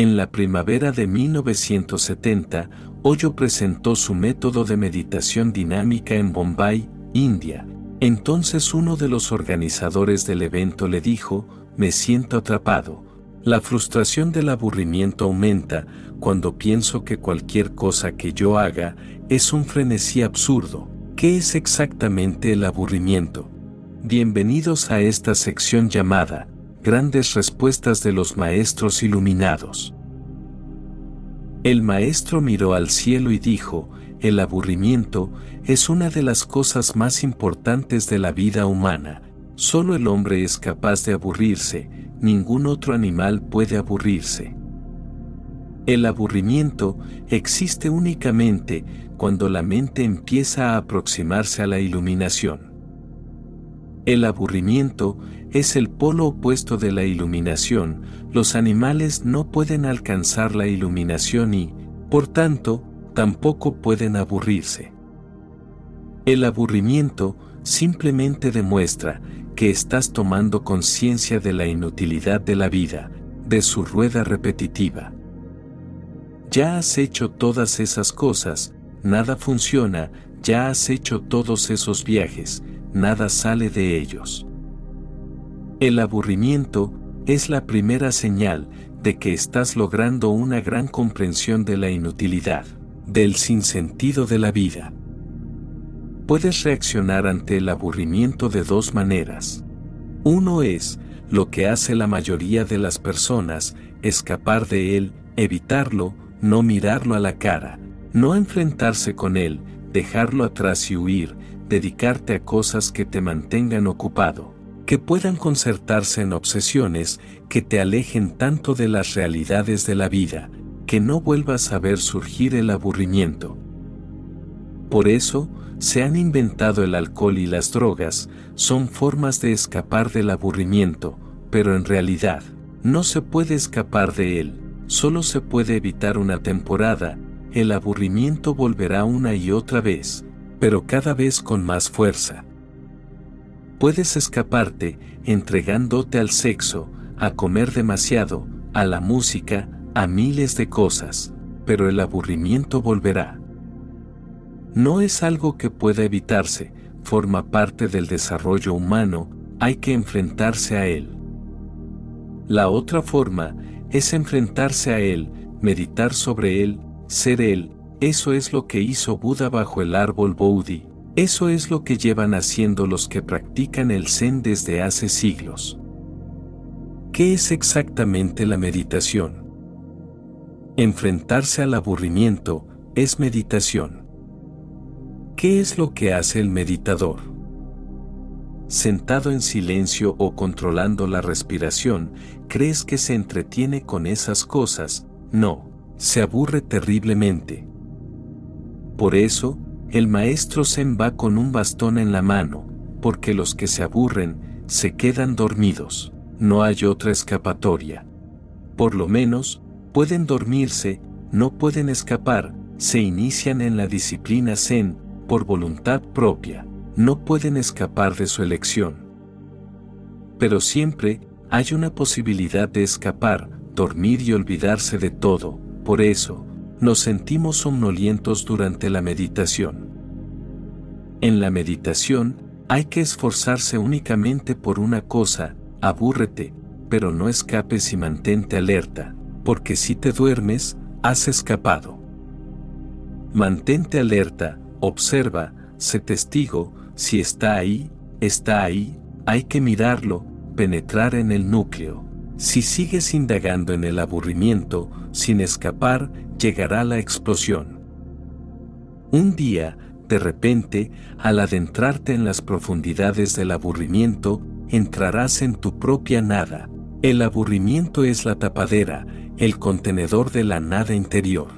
En la primavera de 1970, Hoyo presentó su método de meditación dinámica en Bombay, India. Entonces uno de los organizadores del evento le dijo, me siento atrapado. La frustración del aburrimiento aumenta cuando pienso que cualquier cosa que yo haga es un frenesí absurdo. ¿Qué es exactamente el aburrimiento? Bienvenidos a esta sección llamada Grandes Respuestas de los Maestros Iluminados. El maestro miró al cielo y dijo, el aburrimiento es una de las cosas más importantes de la vida humana. Solo el hombre es capaz de aburrirse, ningún otro animal puede aburrirse. El aburrimiento existe únicamente cuando la mente empieza a aproximarse a la iluminación. El aburrimiento es el polo opuesto de la iluminación, los animales no pueden alcanzar la iluminación y, por tanto, tampoco pueden aburrirse. El aburrimiento simplemente demuestra que estás tomando conciencia de la inutilidad de la vida, de su rueda repetitiva. Ya has hecho todas esas cosas, nada funciona, ya has hecho todos esos viajes, nada sale de ellos. El aburrimiento es la primera señal de que estás logrando una gran comprensión de la inutilidad, del sinsentido de la vida. Puedes reaccionar ante el aburrimiento de dos maneras. Uno es, lo que hace la mayoría de las personas, escapar de él, evitarlo, no mirarlo a la cara, no enfrentarse con él, dejarlo atrás y huir, dedicarte a cosas que te mantengan ocupado, que puedan concertarse en obsesiones que te alejen tanto de las realidades de la vida, que no vuelvas a ver surgir el aburrimiento. Por eso, se han inventado el alcohol y las drogas, son formas de escapar del aburrimiento, pero en realidad, no se puede escapar de él, solo se puede evitar una temporada, el aburrimiento volverá una y otra vez, pero cada vez con más fuerza. Puedes escaparte entregándote al sexo, a comer demasiado, a la música, a miles de cosas, pero el aburrimiento volverá. No es algo que pueda evitarse, forma parte del desarrollo humano, hay que enfrentarse a él. La otra forma es enfrentarse a él, meditar sobre él, ser él, eso es lo que hizo Buda bajo el árbol Bodhi, eso es lo que llevan haciendo los que practican el Zen desde hace siglos. ¿Qué es exactamente la meditación? Enfrentarse al aburrimiento es meditación. ¿Qué es lo que hace el meditador? Sentado en silencio o controlando la respiración, ¿crees que se entretiene con esas cosas? No se aburre terriblemente. Por eso, el maestro Zen va con un bastón en la mano, porque los que se aburren se quedan dormidos, no hay otra escapatoria. Por lo menos, pueden dormirse, no pueden escapar, se inician en la disciplina Zen por voluntad propia, no pueden escapar de su elección. Pero siempre hay una posibilidad de escapar, dormir y olvidarse de todo, por eso, nos sentimos somnolientos durante la meditación. En la meditación, hay que esforzarse únicamente por una cosa, abúrrete, pero no escapes y mantente alerta, porque si te duermes, has escapado. Mantente alerta, observa, sé testigo, si está ahí, está ahí, hay que mirarlo, penetrar en el núcleo. Si sigues indagando en el aburrimiento, sin escapar, llegará la explosión. Un día, de repente, al adentrarte en las profundidades del aburrimiento, entrarás en tu propia nada. El aburrimiento es la tapadera, el contenedor de la nada interior.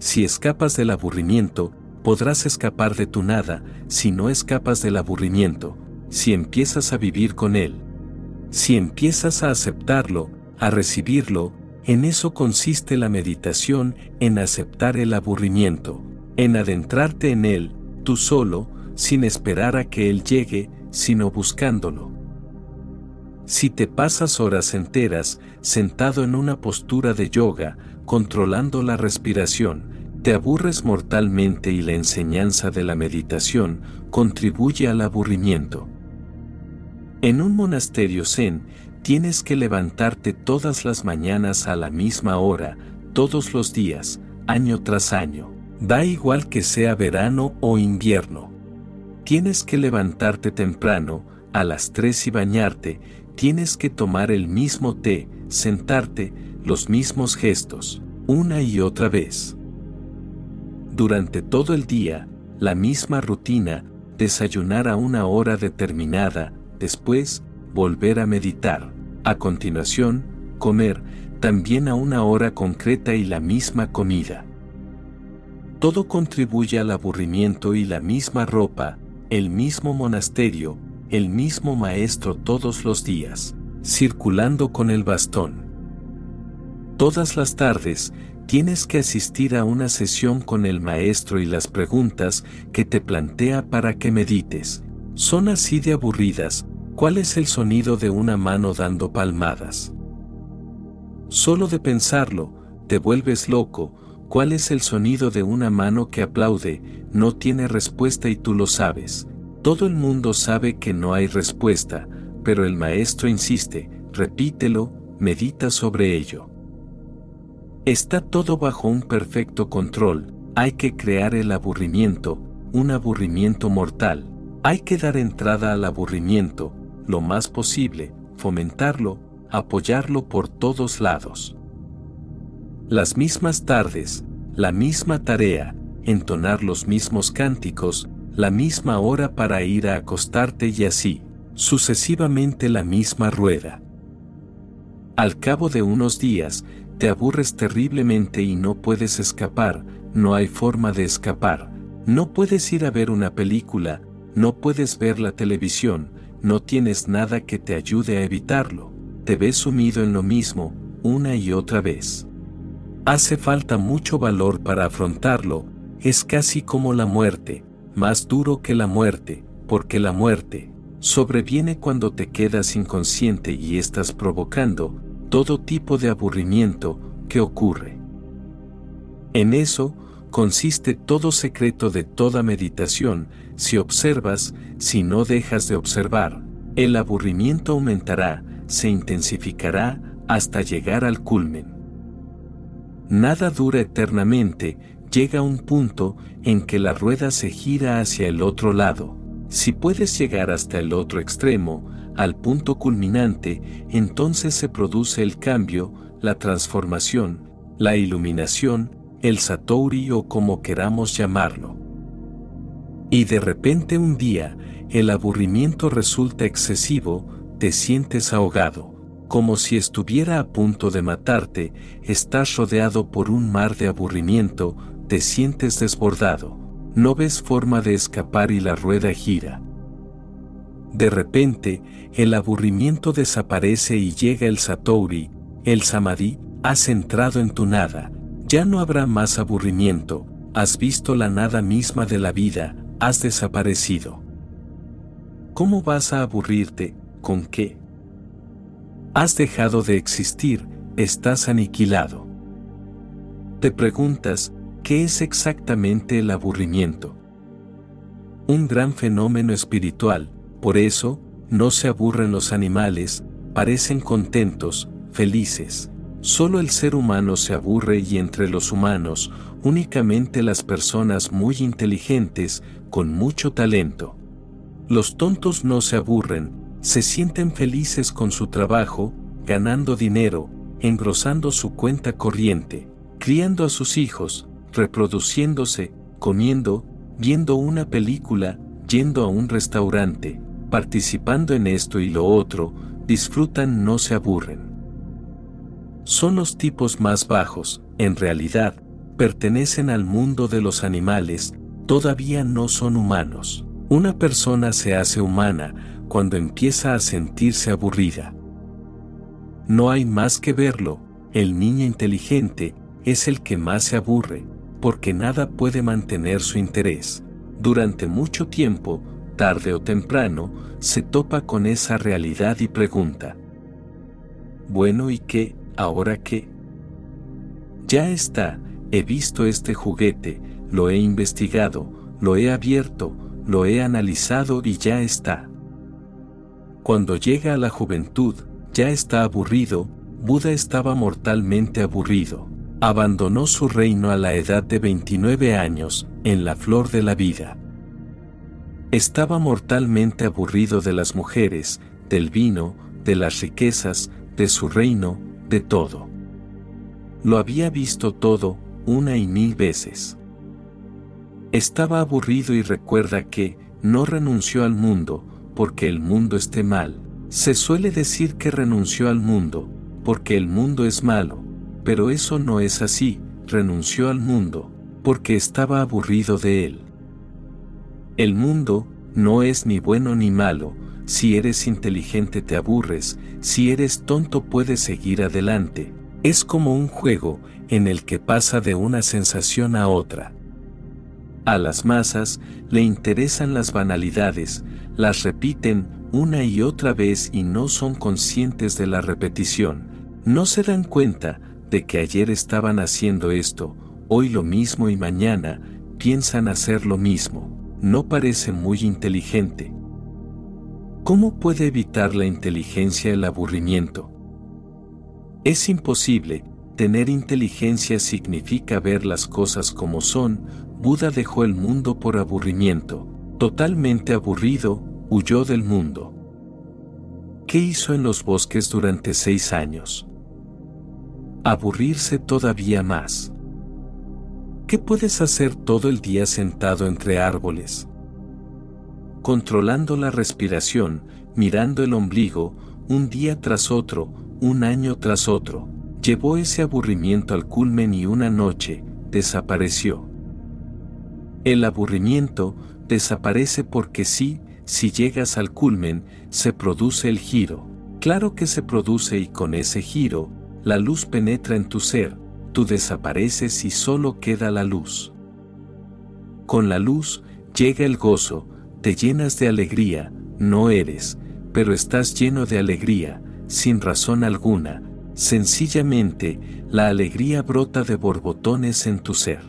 Si escapas del aburrimiento, podrás escapar de tu nada, si no escapas del aburrimiento, si empiezas a vivir con él, si empiezas a aceptarlo, a recibirlo, en eso consiste la meditación, en aceptar el aburrimiento, en adentrarte en él, tú solo, sin esperar a que él llegue, sino buscándolo. Si te pasas horas enteras sentado en una postura de yoga, controlando la respiración, te aburres mortalmente y la enseñanza de la meditación contribuye al aburrimiento. En un monasterio zen, tienes que levantarte todas las mañanas a la misma hora, todos los días, año tras año. Da igual que sea verano o invierno. Tienes que levantarte temprano, a las 3 y bañarte, tienes que tomar el mismo té, sentarte, los mismos gestos, una y otra vez. Durante todo el día, la misma rutina, desayunar a una hora determinada, después, volver a meditar, a continuación, comer, también a una hora concreta y la misma comida. Todo contribuye al aburrimiento y la misma ropa, el mismo monasterio, el mismo maestro todos los días, circulando con el bastón. Todas las tardes, tienes que asistir a una sesión con el maestro y las preguntas que te plantea para que medites. Son así de aburridas, ¿cuál es el sonido de una mano dando palmadas? Solo de pensarlo, te vuelves loco, ¿cuál es el sonido de una mano que aplaude? No tiene respuesta y tú lo sabes. Todo el mundo sabe que no hay respuesta, pero el maestro insiste, repítelo, medita sobre ello. Está todo bajo un perfecto control, hay que crear el aburrimiento, un aburrimiento mortal, hay que dar entrada al aburrimiento, lo más posible, fomentarlo, apoyarlo por todos lados. Las mismas tardes, la misma tarea, entonar los mismos cánticos, la misma hora para ir a acostarte y así, sucesivamente la misma rueda. Al cabo de unos días, te aburres terriblemente y no puedes escapar, no hay forma de escapar, no puedes ir a ver una película, no puedes ver la televisión, no tienes nada que te ayude a evitarlo, te ves sumido en lo mismo, una y otra vez. Hace falta mucho valor para afrontarlo, es casi como la muerte, más duro que la muerte, porque la muerte sobreviene cuando te quedas inconsciente y estás provocando todo tipo de aburrimiento que ocurre. En eso consiste todo secreto de toda meditación, si observas, si no dejas de observar, el aburrimiento aumentará, se intensificará hasta llegar al culmen. Nada dura eternamente, llega un punto en que la rueda se gira hacia el otro lado. Si puedes llegar hasta el otro extremo, al punto culminante, entonces se produce el cambio, la transformación, la iluminación, el satori o como queramos llamarlo. Y de repente un día, el aburrimiento resulta excesivo, te sientes ahogado, como si estuviera a punto de matarte, estás rodeado por un mar de aburrimiento, te sientes desbordado, no ves forma de escapar y la rueda gira. De repente, el aburrimiento desaparece y llega el Satori, el Samadhi, has entrado en tu nada, ya no habrá más aburrimiento, has visto la nada misma de la vida, has desaparecido. ¿Cómo vas a aburrirte? ¿Con qué? Has dejado de existir, estás aniquilado. Te preguntas, ¿Qué es exactamente el aburrimiento? Un gran fenómeno espiritual, por eso, no se aburren los animales, parecen contentos, felices. Solo el ser humano se aburre y entre los humanos, únicamente las personas muy inteligentes, con mucho talento. Los tontos no se aburren, se sienten felices con su trabajo, ganando dinero, engrosando su cuenta corriente, criando a sus hijos, reproduciéndose, comiendo, viendo una película, yendo a un restaurante, participando en esto y lo otro, disfrutan, no se aburren. Son los tipos más bajos, en realidad, pertenecen al mundo de los animales, todavía no son humanos. Una persona se hace humana cuando empieza a sentirse aburrida. No hay más que verlo, el niño inteligente es el que más se aburre, porque nada puede mantener su interés. Durante mucho tiempo, tarde o temprano, se topa con esa realidad y pregunta, bueno y qué, ahora qué. Ya está, he visto este juguete, lo he investigado, lo he abierto, lo he analizado y ya está. Cuando llega a la juventud, ya está aburrido, Buda estaba mortalmente aburrido. Abandonó su reino a la edad de 29 años, en la flor de la vida. Estaba mortalmente aburrido de las mujeres, del vino, de las riquezas, de su reino, de todo. Lo había visto todo, una y mil veces. Estaba aburrido y recuerda que, no renunció al mundo, porque el mundo esté mal. Se suele decir que renunció al mundo, porque el mundo es malo, pero eso no es así, renunció al mundo, porque estaba aburrido de él. El mundo, no es ni bueno ni malo, si eres inteligente te aburres, si eres tonto puedes seguir adelante, es como un juego en el que pasa de una sensación a otra. A las masas le interesan las banalidades, las repiten una y otra vez y no son conscientes de la repetición. No se dan cuenta de que ayer estaban haciendo esto, hoy lo mismo y mañana piensan hacer lo mismo. No parece muy inteligente. ¿Cómo puede evitar la inteligencia el aburrimiento? Es imposible, tener inteligencia significa ver las cosas como son, Buda dejó el mundo por aburrimiento, totalmente aburrido, huyó del mundo. ¿Qué hizo en los bosques durante seis años? Aburrirse todavía más. ¿Qué puedes hacer todo el día sentado entre árboles? Controlando la respiración, mirando el ombligo, un día tras otro, un año tras otro, llevó ese aburrimiento al culmen y una noche, desapareció. El aburrimiento desaparece porque sí, si llegas al culmen, se produce el giro. Claro que se produce y con ese giro, la luz penetra en tu ser, tú desapareces y solo queda la luz. Con la luz llega el gozo, te llenas de alegría, no eres, pero estás lleno de alegría, sin razón alguna, sencillamente la alegría brota de borbotones en tu ser.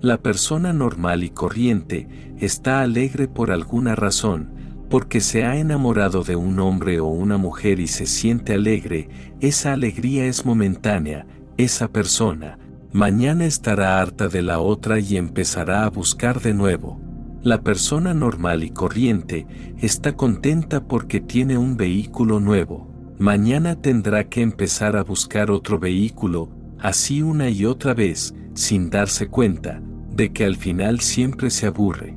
La persona normal y corriente está alegre por alguna razón, porque se ha enamorado de un hombre o una mujer y se siente alegre, esa alegría es momentánea, esa persona, mañana estará harta de la otra y empezará a buscar de nuevo. La persona normal y corriente está contenta porque tiene un vehículo nuevo. Mañana tendrá que empezar a buscar otro vehículo, así una y otra vez, sin darse cuenta, de que al final siempre se aburre.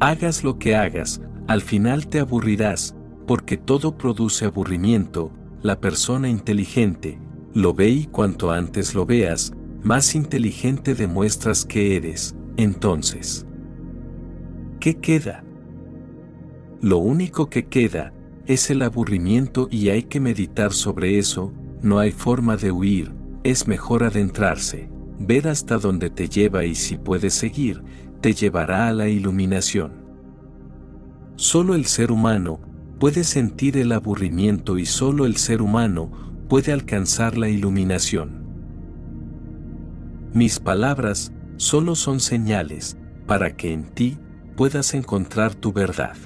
Hagas lo que hagas, al final te aburrirás, porque todo produce aburrimiento, la persona inteligente, lo ve y cuanto antes lo veas, más inteligente demuestras que eres, entonces. ¿Qué queda? Lo único que queda es el aburrimiento y hay que meditar sobre eso, no hay forma de huir, es mejor adentrarse ver hasta dónde te lleva y si puedes seguir, te llevará a la iluminación. Solo el ser humano puede sentir el aburrimiento y solo el ser humano puede alcanzar la iluminación. Mis palabras solo son señales para que en ti puedas encontrar tu verdad.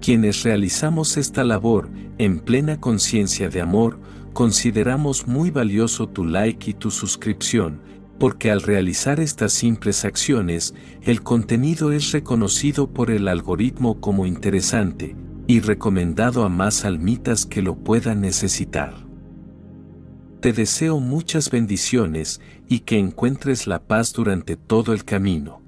Quienes realizamos esta labor en plena conciencia de amor, consideramos muy valioso tu like y tu suscripción, porque al realizar estas simples acciones, el contenido es reconocido por el algoritmo como interesante y recomendado a más almitas que lo puedan necesitar. Te deseo muchas bendiciones y que encuentres la paz durante todo el camino.